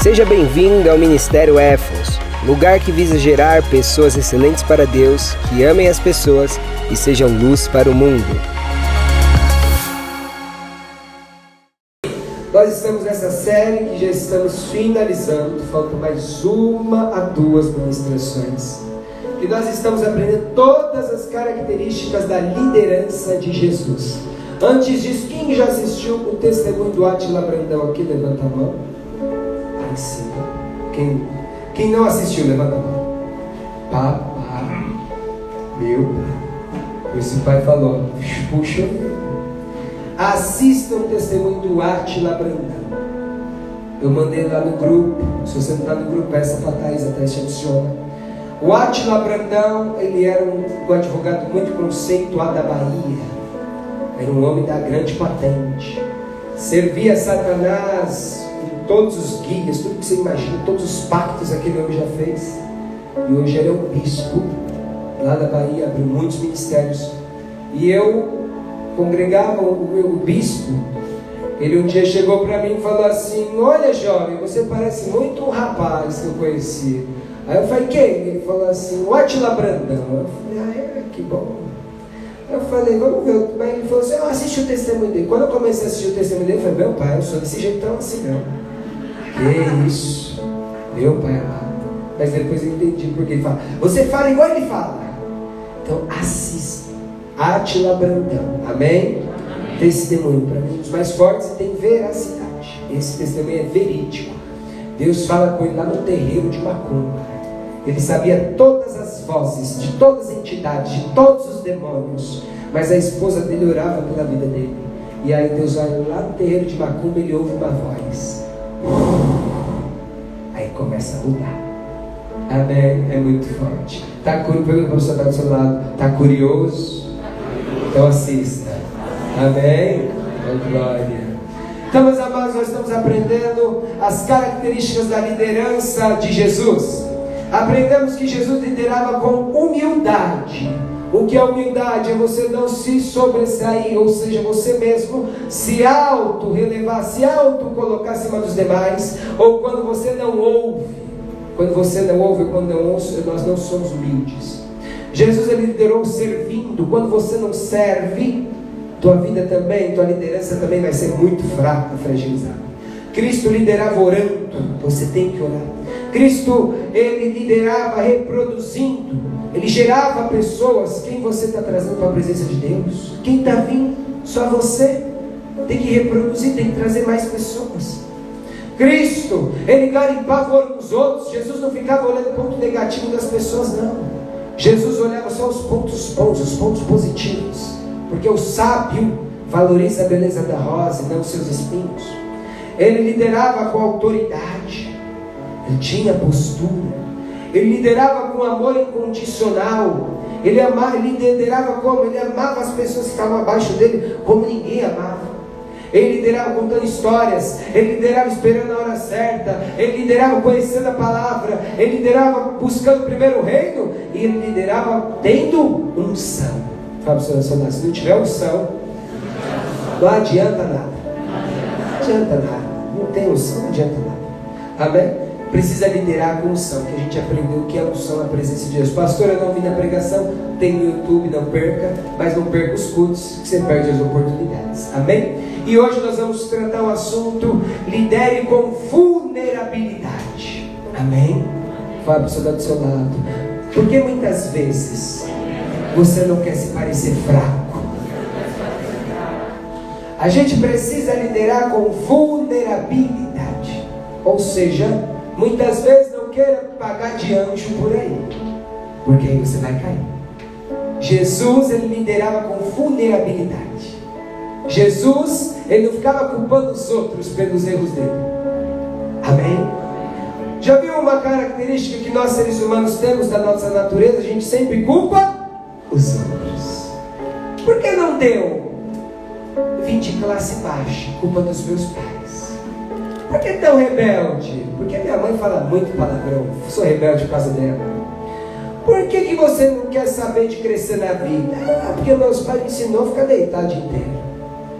Seja bem-vindo ao Ministério Éfos, lugar que visa gerar pessoas excelentes para Deus, que amem as pessoas e sejam luz para o mundo. Nós estamos nessa série que já estamos finalizando, falta mais uma a duas ministrações. Que nós estamos aprendendo todas as características da liderança de Jesus. Antes disso, quem já assistiu o testemunho do Atila Brandão aqui? Levanta a mão. Quem, quem não assistiu, levanta a mão. Papai, meu pai. Esse pai falou, puxa, assista o testemunho do Atila Brandão. Eu mandei lá no grupo. Se você não está no grupo, peça para a Thaís, a Thaís te adiciona. O Atila Brandão, ele era um, um advogado muito conceituado da Bahia era um homem da grande patente. Servia Satanás todos os guias, tudo que você imagina, todos os pactos aquele homem já fez. E hoje ele é um bispo lá da Bahia, abriu muitos ministérios. E eu congregava o meu bispo. Ele um dia chegou para mim e falou assim: Olha, jovem, você parece muito um rapaz que eu conheci. Aí eu falei: Quem? Ele falou assim: O Atila Brandão. Eu falei: Ah, é, que bom. Eu falei, vamos ver. Mas ele falou assim, eu assisti o testemunho dele. Quando eu comecei a assistir o testemunho dele, eu falei, meu pai, eu sou desse jeito tão assim não. Que isso? Meu pai amado. Mas depois eu entendi porque ele fala. Você fala igual ele fala. Então assista. Atila Brandão. Amém? Amém. Testemunho para mim, dos mais fortes tem veracidade. Esse testemunho é verídico. Deus fala com ele lá no terreiro de Macumba. Ele sabia todas as vozes de todas as entidades, de todos os demônios. Mas a esposa dele orava pela vida dele. E aí Deus vai lá no terreiro de Macumba, ele ouve uma voz. Aí começa a mudar. Amém? É muito forte. Tá curioso? Pergunta para o está do seu lado. Tá curioso? Então assista. Amém? Oh, glória. Então, meus amados, nós estamos aprendendo as características da liderança de Jesus. Aprendemos que Jesus liderava com humildade. O que é humildade? É você não se sobressair, ou seja, você mesmo se auto-relevar, se auto-colocar acima dos demais, ou quando você não ouve. Quando você não ouve, quando não ouve, nós não somos humildes. Jesus ele liderou servindo. Quando você não serve, tua vida também, tua liderança também vai ser muito fraca, fragilizada. Cristo liderava orando, você tem que orar. Cristo, ele liderava reproduzindo, ele gerava pessoas. Quem você está trazendo para a presença de Deus? Quem está vindo? Só você. Tem que reproduzir, tem que trazer mais pessoas. Cristo, ele garimpava o ouro dos outros. Jesus não ficava olhando o ponto negativo das pessoas, não. Jesus olhava só os pontos bons, os pontos positivos. Porque o sábio valoriza a beleza da rosa e não os seus espinhos. Ele liderava com autoridade. Ele tinha postura. Ele liderava com amor incondicional. Ele, amava, ele liderava como? Ele amava as pessoas que estavam abaixo dele como ninguém amava. Ele liderava contando histórias, ele liderava esperando a hora certa, ele liderava conhecendo a palavra, ele liderava buscando o primeiro reino e ele liderava tendo unção. Fala para o se não tiver unção, não adianta nada. Não adianta nada. Não tem unção, não adianta nada. Amém? Precisa liderar com unção, que a gente aprendeu que é unção, a presença de Deus. Pastor, eu não vi na pregação, tem no YouTube, não perca, mas não perca os cultos, que você perde as oportunidades. Amém? E hoje nós vamos tratar o assunto lidere com vulnerabilidade. Amém? Fala para o do seu lado. Porque muitas vezes você não quer se parecer fraco. A gente precisa liderar com vulnerabilidade. Ou seja, Muitas vezes não queira pagar de anjo por aí, porque aí você vai cair. Jesus ele liderava com vulnerabilidade. Jesus ele não ficava culpando os outros pelos erros dele. Amém? Já viu uma característica que nós seres humanos temos da nossa natureza? A gente sempre culpa os outros. Por que não deu? Vim de classe baixa, culpa dos meus pais. Por que tão rebelde? Porque minha mãe fala muito palavrão. Sou rebelde por causa dela. Por que, que você não quer saber de crescer na vida? Ah, porque meus pais me ensinou a ficar deitado inteiro.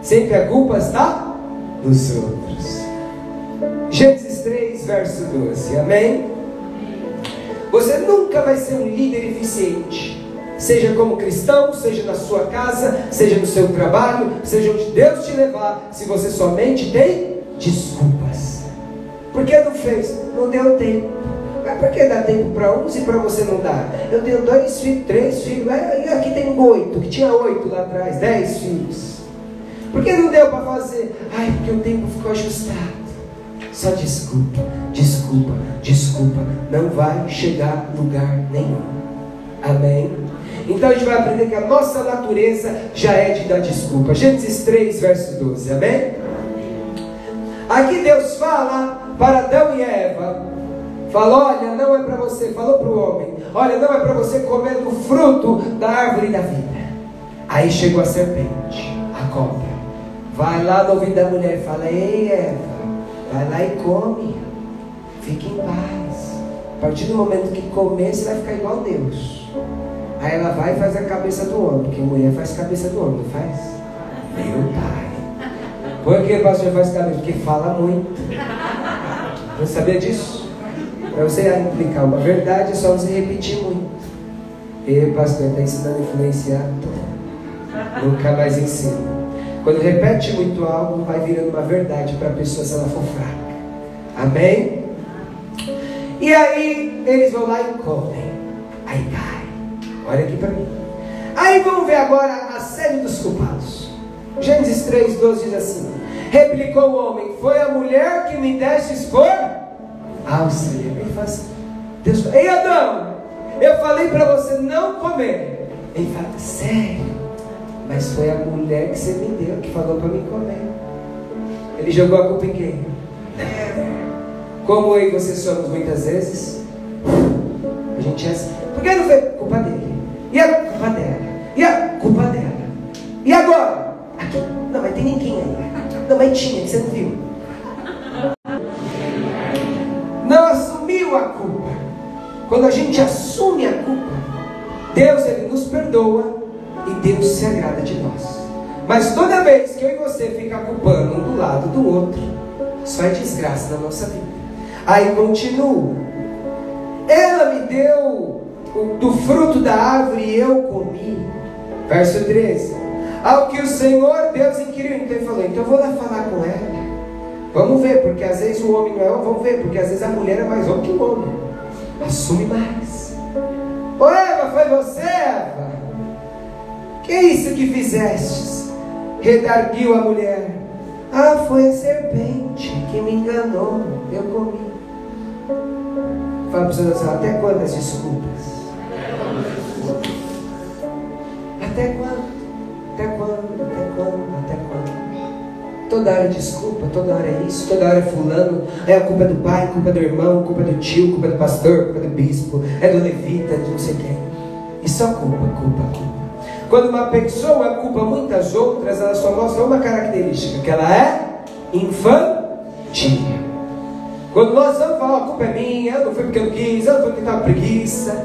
Sempre a culpa está dos outros. Gênesis 3, verso 12. Amém? Você nunca vai ser um líder eficiente. Seja como cristão, seja na sua casa, seja no seu trabalho, seja onde Deus te levar, se você somente tem desculpas. Por que não fez? Não deu tempo. Mas por que dá tempo para uns e para você não dá? Eu tenho dois filhos, três filhos, e aqui tem oito, que tinha oito lá atrás, dez filhos. Por que não deu para fazer? Ai, porque o tempo ficou ajustado. Só desculpa, desculpa, desculpa. Não vai chegar lugar nenhum. Amém? Então a gente vai aprender que a nossa natureza já é de dar desculpa. Gênesis 3, verso 12. Amém? Aqui Deus fala para Adão e Eva. Fala, olha, não é para você, falou para o homem, olha, não é para você comer do fruto da árvore da vida. Aí chegou a serpente, a cobra. Vai lá no ouvido da mulher e fala, ei Eva, vai lá e come, fique em paz. A partir do momento que comer, você vai ficar igual a Deus. Aí ela vai e faz a cabeça do homem, porque mulher faz cabeça do homem, não faz? Meu pai. Por que pastor faz cabeça? Porque fala muito. Não sabia disso? Para você implicar uma verdade, é só você repetir muito. E pastor está ensinando a influenciar? Nunca mais ensina. Quando repete muito algo, vai virando uma verdade para a pessoa se ela for fraca. Amém? E aí eles vão lá e comem. Aí cai. Olha aqui para mim. Aí vamos ver agora a série dos culpados. Gênesis 3, 12 diz assim: Replicou o homem: Foi a mulher que me destes por auxílio. Ele fala assim: Deus fala, Ei Adão, eu falei para você não comer. Ele fala: Sério? Mas foi a mulher que você me deu que falou para mim comer. Ele jogou a culpa em quem? Como eu e você somos muitas vezes. A gente é assim. Por que não foi culpa dele? E a culpa dela? Mas tinha, que você não viu. Não assumiu a culpa. Quando a gente assume a culpa, Deus ele nos perdoa e Deus se agrada de nós. Mas toda vez que eu e você ficar culpando um do lado do outro, só é desgraça na nossa vida. Aí continua. Ela me deu do fruto da árvore e eu comi. Verso 13. Ao que o Senhor Deus inquiriu, então ele falou: Então eu vou lá falar com ela. Vamos ver, porque às vezes o homem não é homem, vamos ver, porque às vezes a mulher é mais homem que o homem. Assume mais. Ô Eva, foi você, Eva? Que isso que fizestes? Redarguiu a mulher. Ah, foi a serpente que me enganou. Eu comi. Fala para você, até quando as desculpas? Até quando? Toda hora desculpa, toda hora é isso, toda hora é fulano, é a culpa do pai, culpa do irmão, culpa do tio, culpa do pastor, culpa do bispo, é do levita, de não sei quem. E só culpa, culpa, culpa. Quando uma pessoa culpa muitas outras, ela só mostra uma característica, que ela é infantil. Quando nós vamos falar, a culpa é minha, não foi porque eu quis, não foi porque estava preguiça,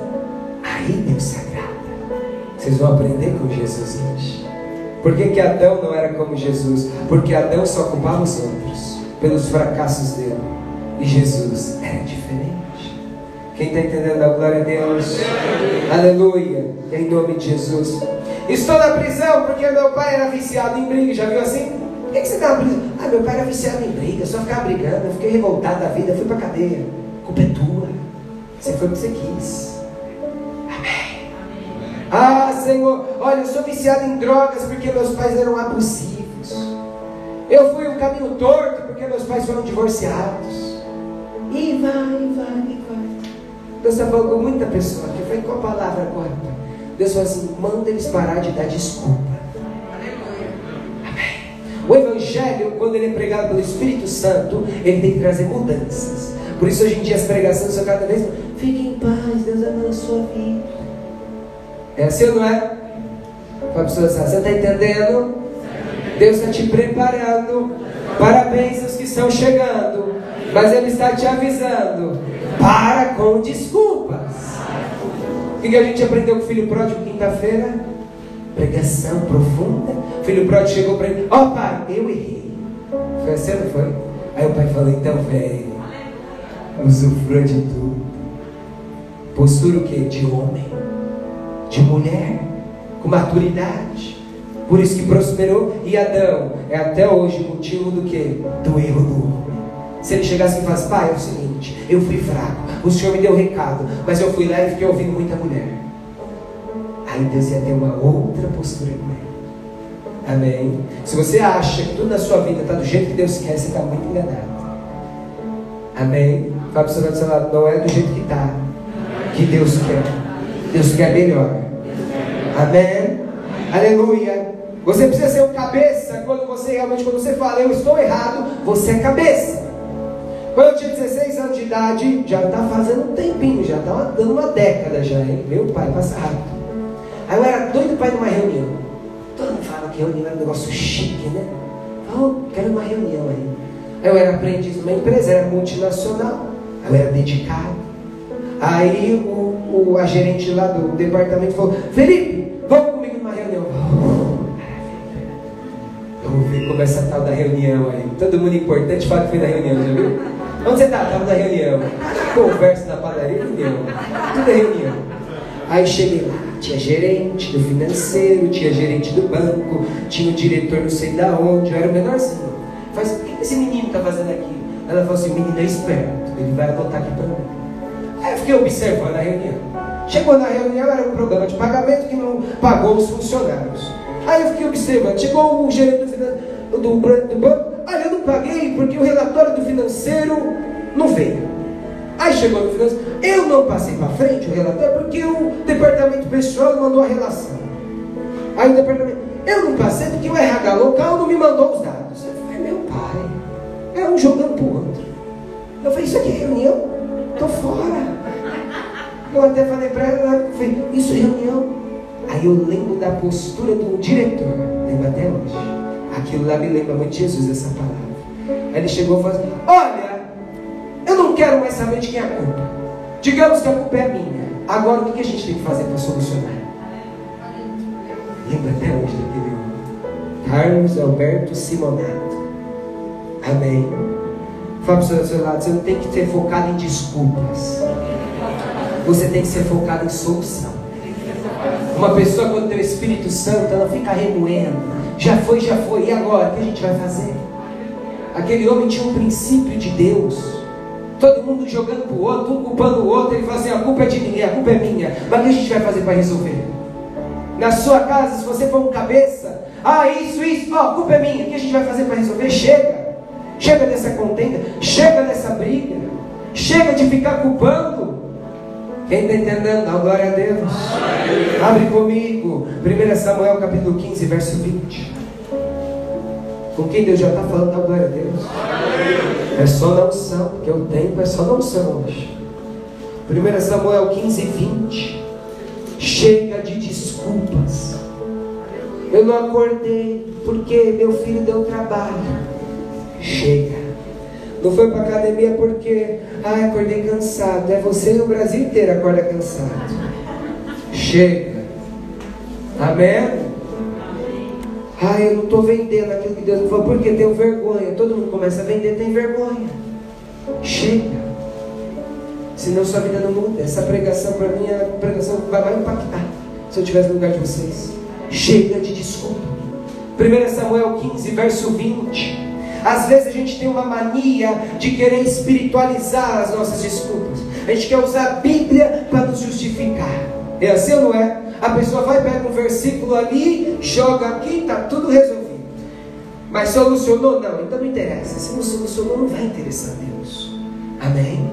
aí Deus se agrada. Vocês vão aprender com Jesus hoje. Por que, que Adão não era como Jesus? Porque Adão só culpava os outros pelos fracassos dele. E Jesus era diferente. Quem está entendendo a glória a Deus? Aleluia. Em nome de Jesus. Estou na prisão porque meu pai era viciado em briga. Já viu assim? Por que, que você está na prisão? Ah, meu pai era viciado em briga. Só ficava brigando. Eu fiquei revoltado da vida. Fui para cadeia. A culpa é tua. Você foi porque você quis. Ah, Senhor, olha, eu sou viciado em drogas porque meus pais eram abusivos. Eu fui um caminho torto porque meus pais foram divorciados. E vai, vai, e vai. Deus falando com muita pessoa que foi com a palavra agora. Deus falou assim: manda eles parar de dar desculpa. Amém. O Evangelho, quando ele é pregado pelo Espírito Santo, ele tem que trazer mudanças. Por isso, hoje em dia, as pregações são cada vez. Fique em paz, Deus ama a sua vida. É assim ou não é? Para a pessoa assim, você está entendendo? Deus está te preparando para bênçãos que estão chegando. Mas Ele está te avisando. Para com desculpas. O que a gente aprendeu com o filho pródigo quinta-feira? Pregação profunda. O filho pródigo chegou para ele: Ó oh, pai, eu errei. Foi assim, não foi? Aí o pai falou, então vem, usufrua de tudo. Postura o que? De homem, de mulher, com maturidade. Por isso que prosperou. E Adão é até hoje motivo do que? Do erro do homem. Se ele chegasse e falasse, pai, é o seguinte, eu fui fraco, o senhor me deu recado, mas eu fui lá e fiquei ouvindo muita mulher. Aí Deus ia ter uma outra postura com ele. Amém? Se você acha que tudo na sua vida está do jeito que Deus quer, você está muito enganado. Amém? Fala para o seu lado, não é do jeito que está, que Deus quer. Deus quer melhor. Amém? Aleluia. Você precisa ser um cabeça quando você realmente, quando você fala, eu estou errado, você é cabeça. Quando eu tinha 16 anos de idade, já está fazendo um tempinho, já está dando uma década já, hein? Meu pai, passa rápido. Aí eu era doido para ir numa reunião. Todo mundo fala que reunião era um negócio chique, né? Oh, quero uma reunião aí. Aí eu era aprendiz numa empresa, era multinacional. Aí eu era dedicado. Aí o, o, a gerente lá do departamento falou, Felipe, vamos comigo numa reunião. Vamos ver como é essa tal da reunião aí. Todo mundo importante fala que foi na reunião, já viu? Onde você está? Estava na reunião. Conversa na padaria, reunião. Tudo é reunião. Aí cheguei lá, tinha gerente do financeiro, tinha gerente do banco, tinha o diretor não sei da onde, eu era o menorzinho. Faz, o que esse menino está fazendo aqui? Ela falou assim, o menino é esperto, ele vai anotar aqui para mim. Aí eu fiquei observando a reunião. Chegou na reunião, era um programa de pagamento que não pagou os funcionários. Aí eu fiquei observando, chegou o gerente do, do, do banco, Olha, eu não paguei porque o relatório do financeiro não veio. Aí chegou no financeiro, eu não passei para frente o relatório porque o departamento pessoal mandou a relação. Aí o departamento, eu não passei porque o RH local não me mandou os dados. Eu falei, meu pai, é um jogando para o outro. Eu falei, isso aqui é reunião? Estou fora. Eu até falei para ela, falei, isso é reunião. Aí eu lembro da postura do diretor, lembro até hoje. Aquilo lá me lembra muito Jesus, essa palavra. Aí ele chegou e falou assim: Olha, eu não quero mais saber de quem é a culpa. Digamos que a culpa é minha. Agora o que a gente tem que fazer para solucionar? Lembra até hoje daquele homem. Carlos Alberto Simonato. Amém. Fala para o seu lado, você não tem que ser focado em desculpas. Você tem que ser focado em solução. Uma pessoa quando tem o Espírito Santo, ela fica remoendo já foi, já foi. E agora? O que a gente vai fazer? Aquele homem tinha um princípio de Deus. Todo mundo jogando para o outro, um culpando o outro. Ele fazia: assim, a culpa é de ninguém, a culpa é minha. Mas o que a gente vai fazer para resolver? Na sua casa, se você for um cabeça, ah, isso, isso, a culpa é minha. O que a gente vai fazer para resolver? Chega. Chega dessa contenda, chega de ficar culpando. Quem está entendendo? Dá glória a Deus. Abre comigo. 1 Samuel capítulo 15, verso 20. Com quem Deus já está falando, dá glória a Deus. É só na unção, porque o tempo é só na unção hoje. 1 Samuel 15, 20. Chega de desculpas. Eu não acordei porque meu filho deu trabalho. Chega. Não foi para academia porque, ah, acordei cansado. É você e o Brasil inteiro acorda cansado. Chega. Amém? Ah, eu não estou vendendo aquilo que Deus me falou porque tenho vergonha. Todo mundo começa a vender, tem vergonha. Chega. Senão sua vida não muda. Essa pregação para mim é a pregação que vai mais impactar. Se eu estivesse no lugar de vocês. Chega de desculpa. 1 Samuel 15, verso 20. Às vezes a gente tem uma mania de querer espiritualizar as nossas desculpas. A gente quer usar a Bíblia para nos justificar. É assim ou não é? A pessoa vai, pega um versículo ali, joga aqui, está tudo resolvido. Mas solucionou? Não, então não interessa. Se não solucionou, não vai interessar a Deus. Amém?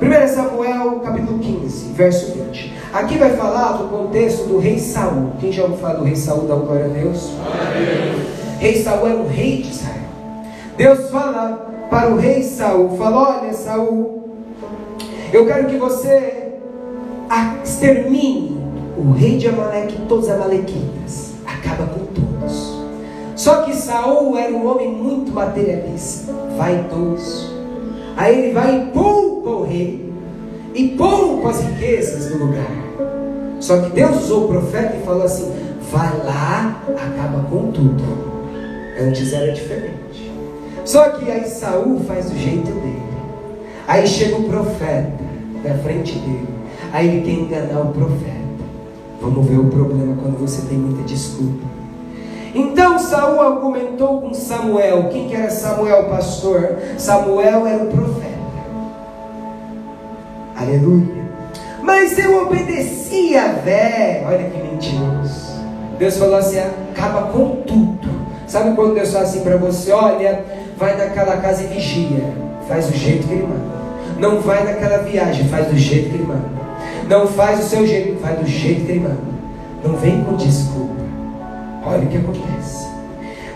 1 Samuel capítulo 15, verso 20. Aqui vai falar do contexto do rei Saul. Quem já ouviu falar do rei Saul? Dá glória a Deus. Amém. Rei Saul era um rei de Israel. Deus fala para o rei Saul, fala, olha Saul, eu quero que você extermine o rei de Amaleque e todos os amalequitas, acaba com todos. Só que Saul era um homem muito materialista, vaidoso. Aí ele vai e poupa o rei, e poupa as riquezas do lugar. Só que Deus usou o profeta e falou assim: vai lá, acaba com tudo. Antes era diferente. Só que aí Saul faz do jeito dele. Aí chega o profeta na frente dele. Aí ele quer enganar o profeta. Vamos ver o problema quando você tem muita desculpa. Então Saul argumentou com Samuel. Quem que era Samuel, pastor? Samuel era o profeta. Aleluia. Mas eu obedeci a Vé. Olha que mentiroso. Deus falou assim: acaba com tudo. Sabe quando Deus fala assim para você: olha, vai naquela casa e vigia. Faz do jeito que Ele manda. Não vai naquela viagem, faz do jeito que Ele manda. Não faz do seu jeito, faz do jeito que Ele manda. Não vem com desculpa. Olha o que acontece.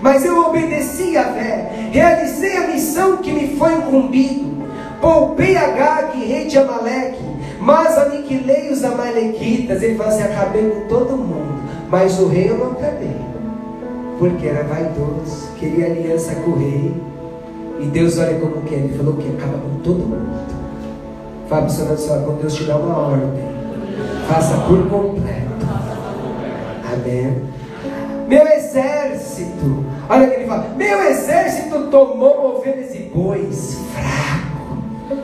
Mas eu obedeci a fé, realizei a missão que me foi incumbido, poupei a Gag, rei de Amaleque, mas aniquilei os amalequitas. Ele fala assim: acabei com todo mundo, mas o rei eu não acabei, porque era vaidoso, queria aliança com o rei. E Deus olha como que é, ele falou que acaba com todo mundo. Fala para o seu quando Deus te dá uma ordem, faça por completo. Amém. Meu exército, olha o que ele fala: Meu exército tomou ovelhas e bois, fraco.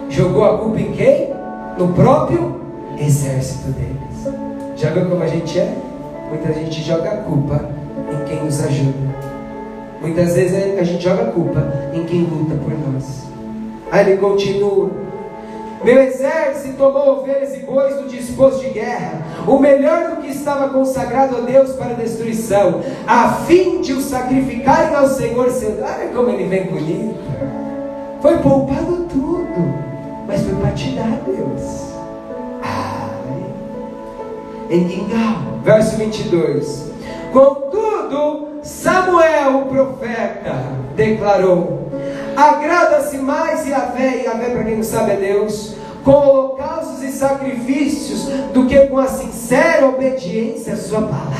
Jogou a culpa em quem? No próprio exército deles. Já viu como a gente é? Muita gente joga a culpa em quem nos ajuda. Muitas vezes a gente joga a culpa em quem luta por nós. Aí ele continua. Meu exército tomou ovelhas e bois do disposto de guerra, o melhor do que estava consagrado a Deus para destruição, a fim de o sacrificarem ao Senhor seu. Olha como ele vem bonito. Foi poupado tudo, mas foi para tirar a Deus. Ai. Em Guingal, verso 22. Contudo, Samuel, o profeta, declarou: Agrada-se mais Yahvé, Yahvé para quem não sabe é Deus, com holocaustos e sacrifícios, do que com a sincera obediência à sua palavra.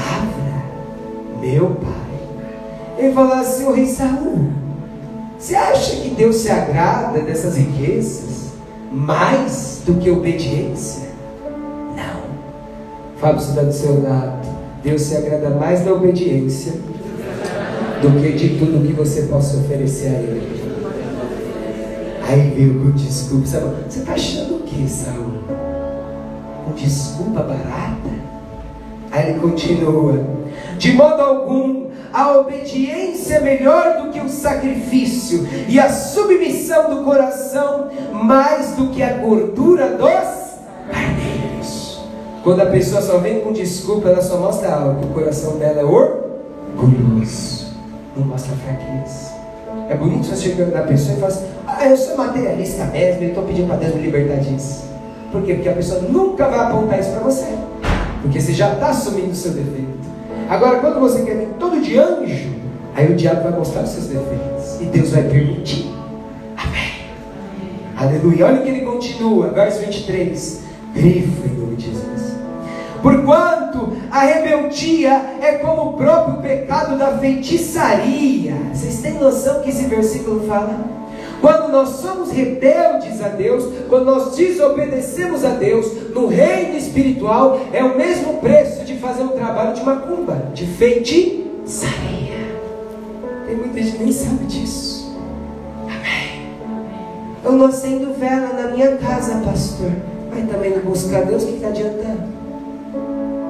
Meu pai. Ele falou assim, o rei Saul, você acha que Deus se agrada dessas riquezas mais do que obediência? Não. Fábio está do seu lado. Deus se agrada mais da obediência do que de tudo que você possa oferecer a Ele. Aí veio com desculpa. Sabe? Você está achando o que, Saul? Com desculpa barata? Aí ele continua: De modo algum, a obediência é melhor do que o sacrifício, e a submissão do coração mais do que a gordura dos carneiros. Quando a pessoa só vem com desculpa, ela só mostra algo, o coração dela é orgulhoso, não mostra fraqueza. É bonito você chegar na pessoa e falar assim: Ah, eu sou materialista mesmo, e estou pedindo para Deus me libertar disso. Por quê? Porque a pessoa nunca vai apontar isso para você. Porque você já está assumindo o seu defeito. Agora, quando você quer vir todo de anjo, aí o diabo vai mostrar os seus defeitos. E Deus vai permitir. Amém. Aleluia. Olha que ele continua, verso 23. Grifo em nome de Jesus. Porquanto a rebeldia é como o próprio pecado da feitiçaria. Vocês têm noção que esse versículo fala? Quando nós somos rebeldes a Deus, quando nós desobedecemos a Deus, no reino espiritual, é o mesmo preço de fazer um trabalho de macumba, de feitiçaria. Tem muita gente que nem sabe disso. Amém. Eu não acendo vela na minha casa, pastor. Mas também não buscar Deus, o que está adiantando?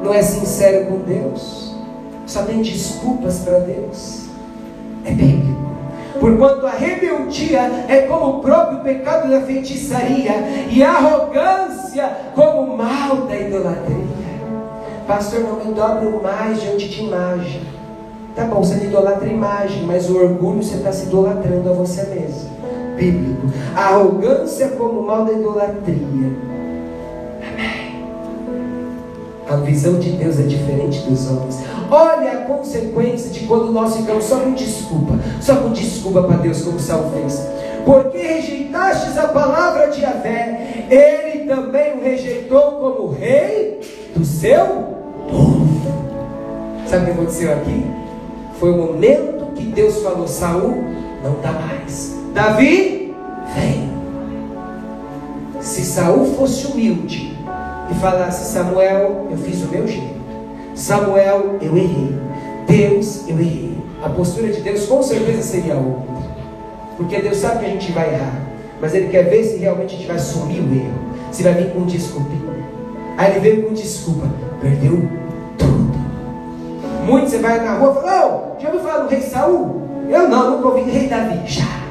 Não é sincero com Deus, só tem desculpas para Deus. É bíblico. Porquanto a rebeldia é como o próprio pecado da feitiçaria, e a arrogância como o mal da idolatria. Pastor, não me dobro mais diante de imagem. Tá bom, você idolatra imagem, mas o orgulho você está se idolatrando a você mesmo. Bíblico. A arrogância como o mal da idolatria a visão de Deus é diferente dos homens. Olha a consequência de quando nós ficamos só com desculpa, só com desculpa para Deus, como Saul fez. Porque rejeitastes a palavra de Yahvé, ele também o rejeitou como rei do seu povo. Sabe o que aconteceu aqui? Foi o momento que Deus falou: Saul, não dá mais. Davi, vem. Se Saul fosse humilde, e falasse: Samuel, eu fiz o meu jeito. Samuel, eu errei. Deus, eu errei. A postura de Deus com certeza seria outra. Porque Deus sabe que a gente vai errar. Mas Ele quer ver se realmente a gente vai assumir o erro. Se vai vir com desculpinha. Aí ele veio com desculpa. Perdeu tudo. Muitos você vai na rua e fala, oh, já ouviu falar do rei Saul? Eu não, nunca ouvi rei Davi. Já.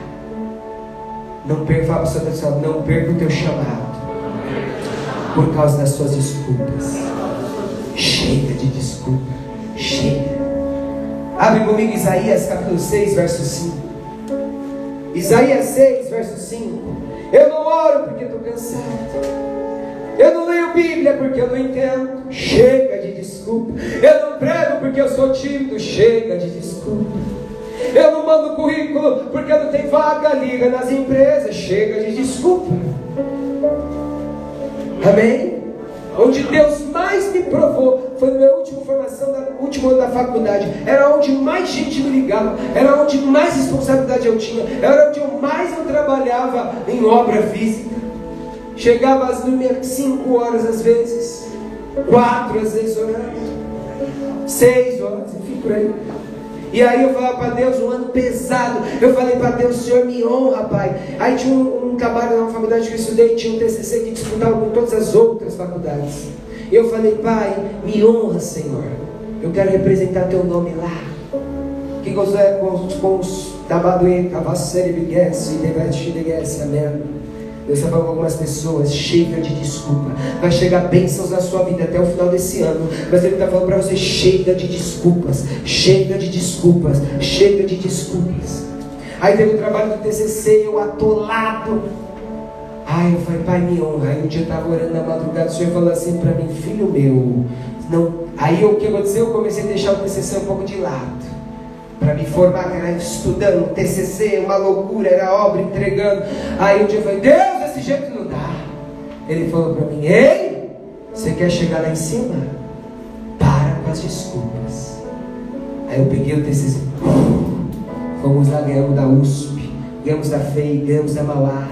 Não perca, fala para o seu não perca o teu chamado. Por causa das suas desculpas. Chega de desculpa. Chega. Abre comigo Isaías capítulo 6, verso 5. Isaías 6, verso 5. Eu não oro porque estou cansado. Eu não leio Bíblia porque eu não entendo. Chega de desculpa. Eu não prego porque eu sou tímido. Chega de desculpa. Eu não mando currículo porque não tenho vaga, liga nas empresas. Chega de desculpa. Amém? Onde Deus mais me provou foi na minha última formação, no último ano da faculdade. Era onde mais gente me ligava, era onde mais responsabilidade eu tinha, era onde eu mais eu trabalhava em obra física. Chegava às cinco horas às vezes, quatro às vezes orando, seis horas, enfim por aí. E aí eu falava para Deus, um ano pesado. Eu falei para Deus, Senhor, me honra, Pai. Aí tinha um, um trabalho na faculdade que eu estudei, tinha um TCC que disputava com todas as outras faculdades. E eu falei, Pai, me honra, Senhor. Eu quero representar Teu nome lá. Que gozé com os tabaduê, cavassere, biguesse, devete, devesse, amém. Deus está falando com algumas pessoas, chega de desculpa. Vai chegar bênçãos na sua vida até o final desse ano. Mas Ele está falando para você, chega de desculpas, chega de desculpas, chega de desculpas. Aí teve o trabalho do TCC, eu atolado. Ai, eu falei, pai, me honra. Aí um dia eu estava orando na madrugada, o Senhor falou assim para mim, filho meu, não. Aí o que aconteceu? Eu comecei a deixar o TCC um pouco de lado para me formar, era estudando, TCC, uma loucura, era obra, entregando. Aí um dia eu falei, Deus, desse jeito não dá. Ele falou para mim, ei, você quer chegar lá em cima? Para com as desculpas. Aí eu peguei o TCC, fomos lá, ganhamos da USP, ganhamos da FEI, ganhamos da Mauá.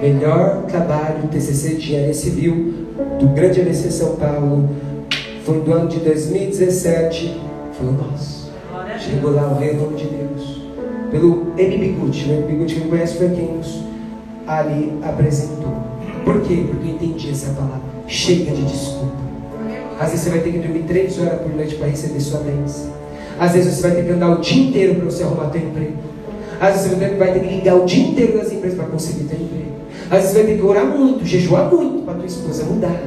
Melhor trabalho TCC de engenharia civil do grande ABC São Paulo foi do ano de 2017, foi o nosso. Lá o nome de Deus. Pelo M. Biguti. O. Biguti, quem conhece, foi quem nos ali apresentou. Por quê? Porque eu entendi essa palavra. Chega de desculpa. Às vezes você vai ter que dormir três horas por noite para receber sua bênção. Às vezes você vai ter que andar o dia inteiro para você arrumar teu emprego. Às vezes você vai ter que ligar o dia inteiro nas empresas para conseguir teu emprego. Às vezes você vai ter que orar muito, jejuar muito para tua esposa mudar.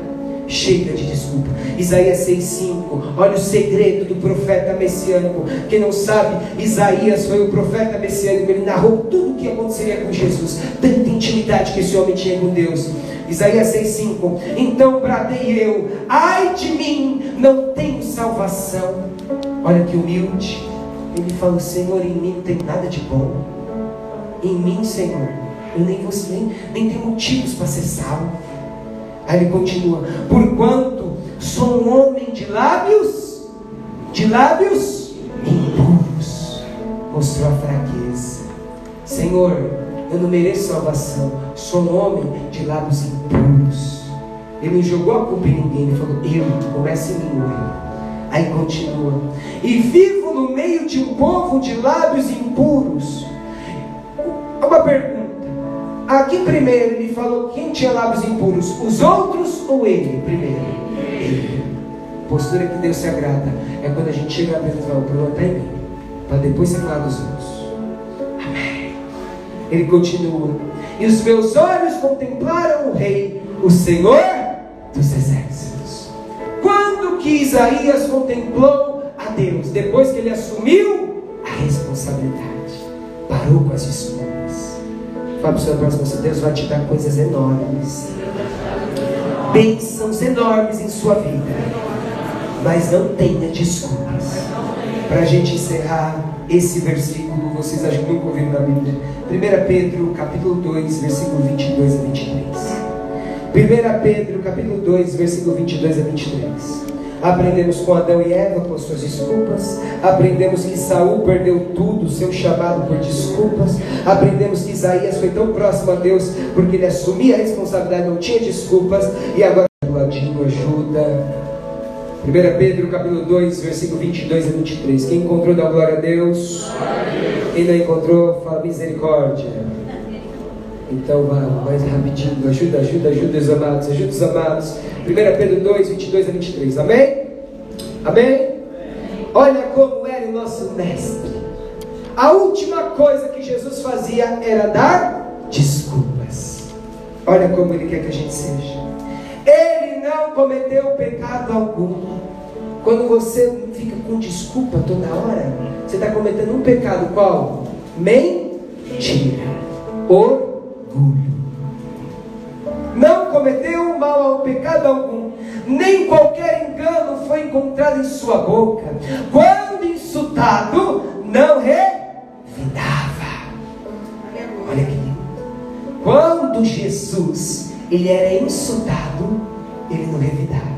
Chega de desculpa. Isaías 6,5. Olha o segredo do profeta messiânico. Quem não sabe, Isaías foi o profeta messiânico. Ele narrou tudo o que aconteceria com Jesus. Tanta intimidade que esse homem tinha com Deus. Isaías 6,5. Então bradei eu: Ai de mim, não tenho salvação. Olha que humilde. Ele falou: Senhor, em mim não tem nada de bom. Em mim, Senhor, eu nem, vou, nem, nem tenho motivos para ser salvo. Aí ele continua: Porquanto sou um homem de lábios, de lábios impuros. Mostrou a fraqueza. Senhor, eu não mereço salvação. Sou um homem de lábios impuros. Ele não jogou a culpa em ninguém. Ele falou: Eu, começa em mim, Aí continua: E vivo no meio de um povo de lábios impuros. Uma pergunta. Aqui primeiro ele falou quem tinha lábios impuros, os outros ou ele? Primeiro. Ele. Postura que Deus se agrada é quando a gente chega a Deus e fala, o problema está em mim, para depois você falar dos outros. Amém. Ele continua. E os meus olhos contemplaram o rei, o Senhor dos exércitos. Quando que Isaías contemplou a Deus? Depois que ele assumiu a responsabilidade. Parou com as desculpas Fala para o seu próximo, Deus vai te dar coisas enormes. Bênçãos enormes em sua vida. Mas não tenha desculpas. Para a gente encerrar esse versículo, vocês acho que nunca ouviram na Bíblia. 1 Pedro, capítulo 2, versículo 22 a 23. 1 Pedro, capítulo 2, versículo 22 a 23. Aprendemos com Adão e Eva com suas desculpas. Aprendemos que Saul perdeu tudo, seu chamado por desculpas. Aprendemos que Isaías foi tão próximo a Deus porque ele assumia a responsabilidade, não tinha desculpas. E agora Gladinho ajuda. 1 Pedro capítulo 2, versículo 22 a 23. Quem encontrou, dá glória a Deus. Quem não encontrou, fala misericórdia. Então vá mais rapidinho. Ajuda, ajuda, ajuda os amados. Ajuda os amados. 1 Pedro 2, 22 a 23. Amém? Amém? Olha como era o nosso mestre. A última coisa que Jesus fazia era dar desculpas. Olha como ele quer que a gente seja. Ele não cometeu pecado algum. Quando você fica com desculpa toda hora, você está cometendo um pecado qual? Mentira. Orgulho. Não cometeu mal ao pecado algum, nem qualquer engano foi encontrado em sua boca. Quando insultado, não revidava. Olha lindo. Quando Jesus ele era insultado, ele não revidava.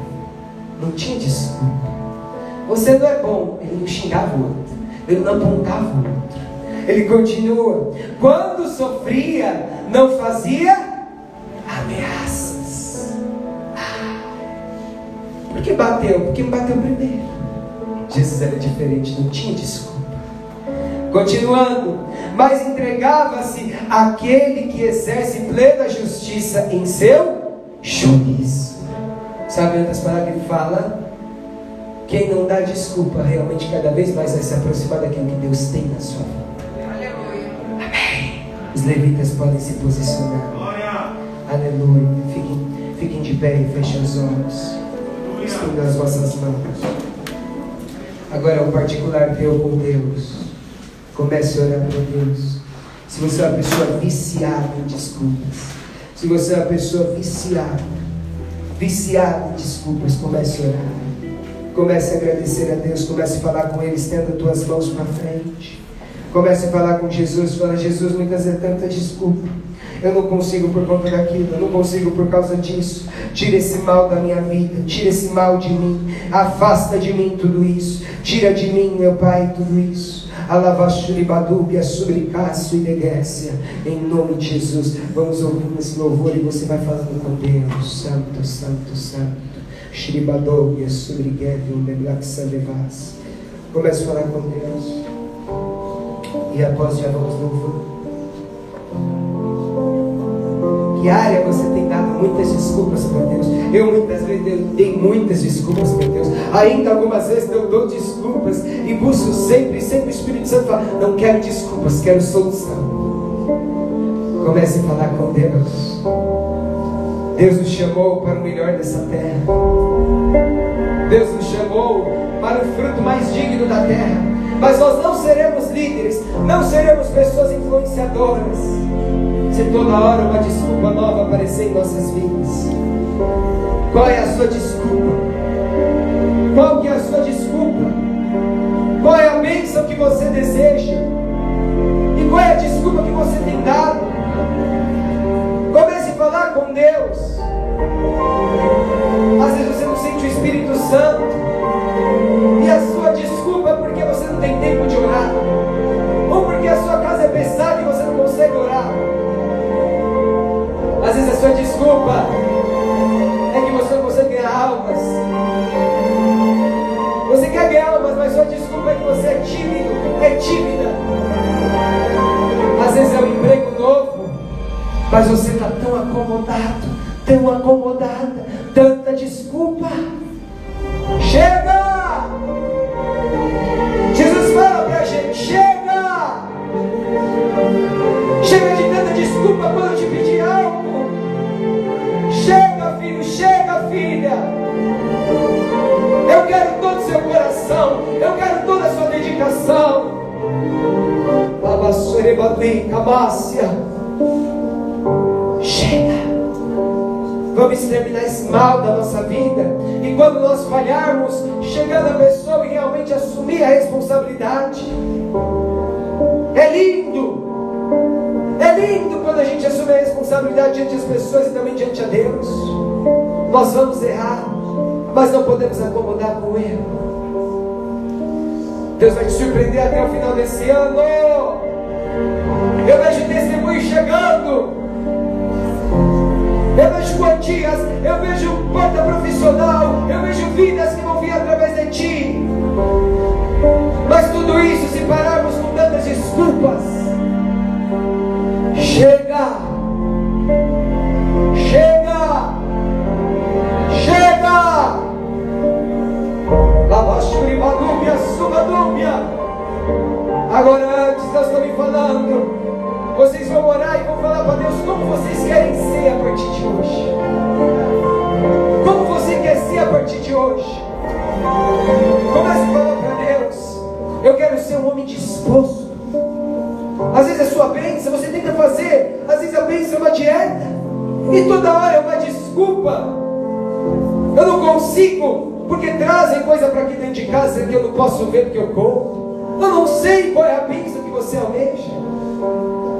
Não tinha desculpa. Você não é bom, ele não xingava o outro, ele não apontava o outro. Ele continua. Quando sofria, não fazia ameaças. Ah, por que bateu? Porque bateu primeiro. Jesus era diferente, não tinha desculpa. Continuando, mas entregava-se àquele que exerce plena justiça em seu juízo. Sabe outras palavras ele fala? Quem não dá desculpa realmente cada vez mais vai se aproximar daquilo que Deus tem na sua vida. Levitas podem se posicionar. Glória. Aleluia. Fiquem, fiquem de pé e fechem os olhos. Estenda as vossas mãos. Agora é um particular teu com Deus. Comece a orar para Deus. Se você é uma pessoa viciada em desculpas, se você é uma pessoa viciada, viciada em desculpas, comece a orar. Comece a agradecer a Deus, comece a falar com Ele, estenda tuas mãos para frente. Comece a falar com Jesus, fala, Jesus, muitas vezes é tanta desculpa. Eu não consigo por conta daquilo, eu não consigo por causa disso. Tira esse mal da minha vida, tira esse mal de mim, afasta de mim tudo isso. Tira de mim, meu Pai, tudo isso. Alavashuribadubia, subricaço e negécia. Em nome de Jesus, vamos ouvir esse louvor e você vai falando com Deus. Santo, Santo, Santo. Shribadogia, subrigevium, neblaxandevas. Comece a falar com Deus. E após vamos louvando. Que área você tem dado muitas desculpas para Deus? Eu muitas vezes dei muitas desculpas para Deus. Ainda algumas vezes eu dou desculpas e busco sempre, sempre o Espírito Santo fala: Não quero desculpas, quero solução. Comece a falar com Deus. Deus nos chamou para o melhor dessa terra. Deus nos chamou para o fruto mais digno da terra. Mas nós não seremos líderes, não seremos pessoas influenciadoras. Se toda hora uma desculpa nova aparecer em nossas vidas. Qual é a sua desculpa? Qual que é a sua desculpa? Qual é a bênção que você deseja? E qual é a desculpa que você tem dado? Comece a falar com Deus. Às vezes você não sente o Espírito Santo. E a Vezes a sua desculpa é que você não consegue ganhar almas. Você quer ganhar almas, mas sua desculpa é que você é tímido, é tímida. Às vezes é um emprego novo, mas você está tão acomodado, tão acomodada, tanta desculpa. Chega, filho, chega, filha. Eu quero todo o seu coração, eu quero toda a sua dedicação. Chega. Vamos exterminar esse mal da nossa vida. E quando nós falharmos, chegando a pessoa e realmente assumir a responsabilidade. É lindo. É lindo quando a gente assume a responsabilidade diante das pessoas e também diante a Deus, nós vamos errar, mas não podemos acomodar com o erro. Deus vai te surpreender até o final desse ano. Eu vejo testemunhos chegando. Eu vejo quantias, eu vejo porta profissional, eu vejo vidas que vão vir através de ti. Mas tudo isso se pararmos com tantas desculpas. Coisa para aqui dentro de casa que eu não posso ver porque eu como. Eu não sei qual é a bênção que você almeja.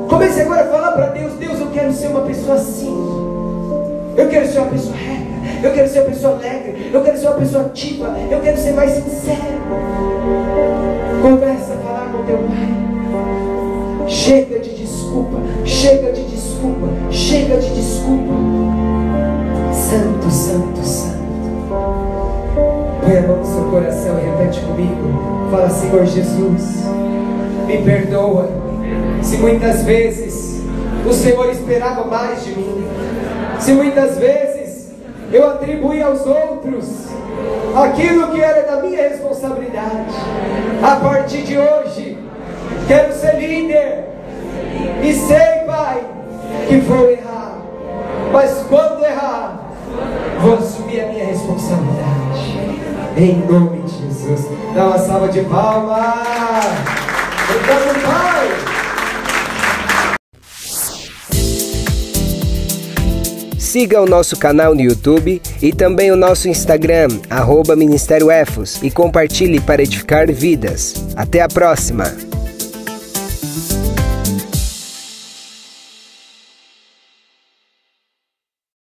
Comece agora a falar para Deus: Deus, eu quero ser uma pessoa assim. Eu quero ser uma pessoa reta. Eu quero ser uma pessoa alegre. Eu quero ser uma pessoa ativa. Eu quero ser mais sincero. Coração e repete comigo. Fala, Senhor Jesus, me perdoa. Se muitas vezes o Senhor esperava mais de mim. Se muitas vezes eu atribuí aos outros aquilo que era da minha responsabilidade. A partir de hoje, quero ser líder. E sei, Pai, que vou errar. Mas quando Em nome de Jesus. Dá uma salva de palmas. Obrigado, Pai. Siga o nosso canal no YouTube e também o nosso Instagram, arroba Ministério Efos, e compartilhe para edificar vidas. Até a próxima!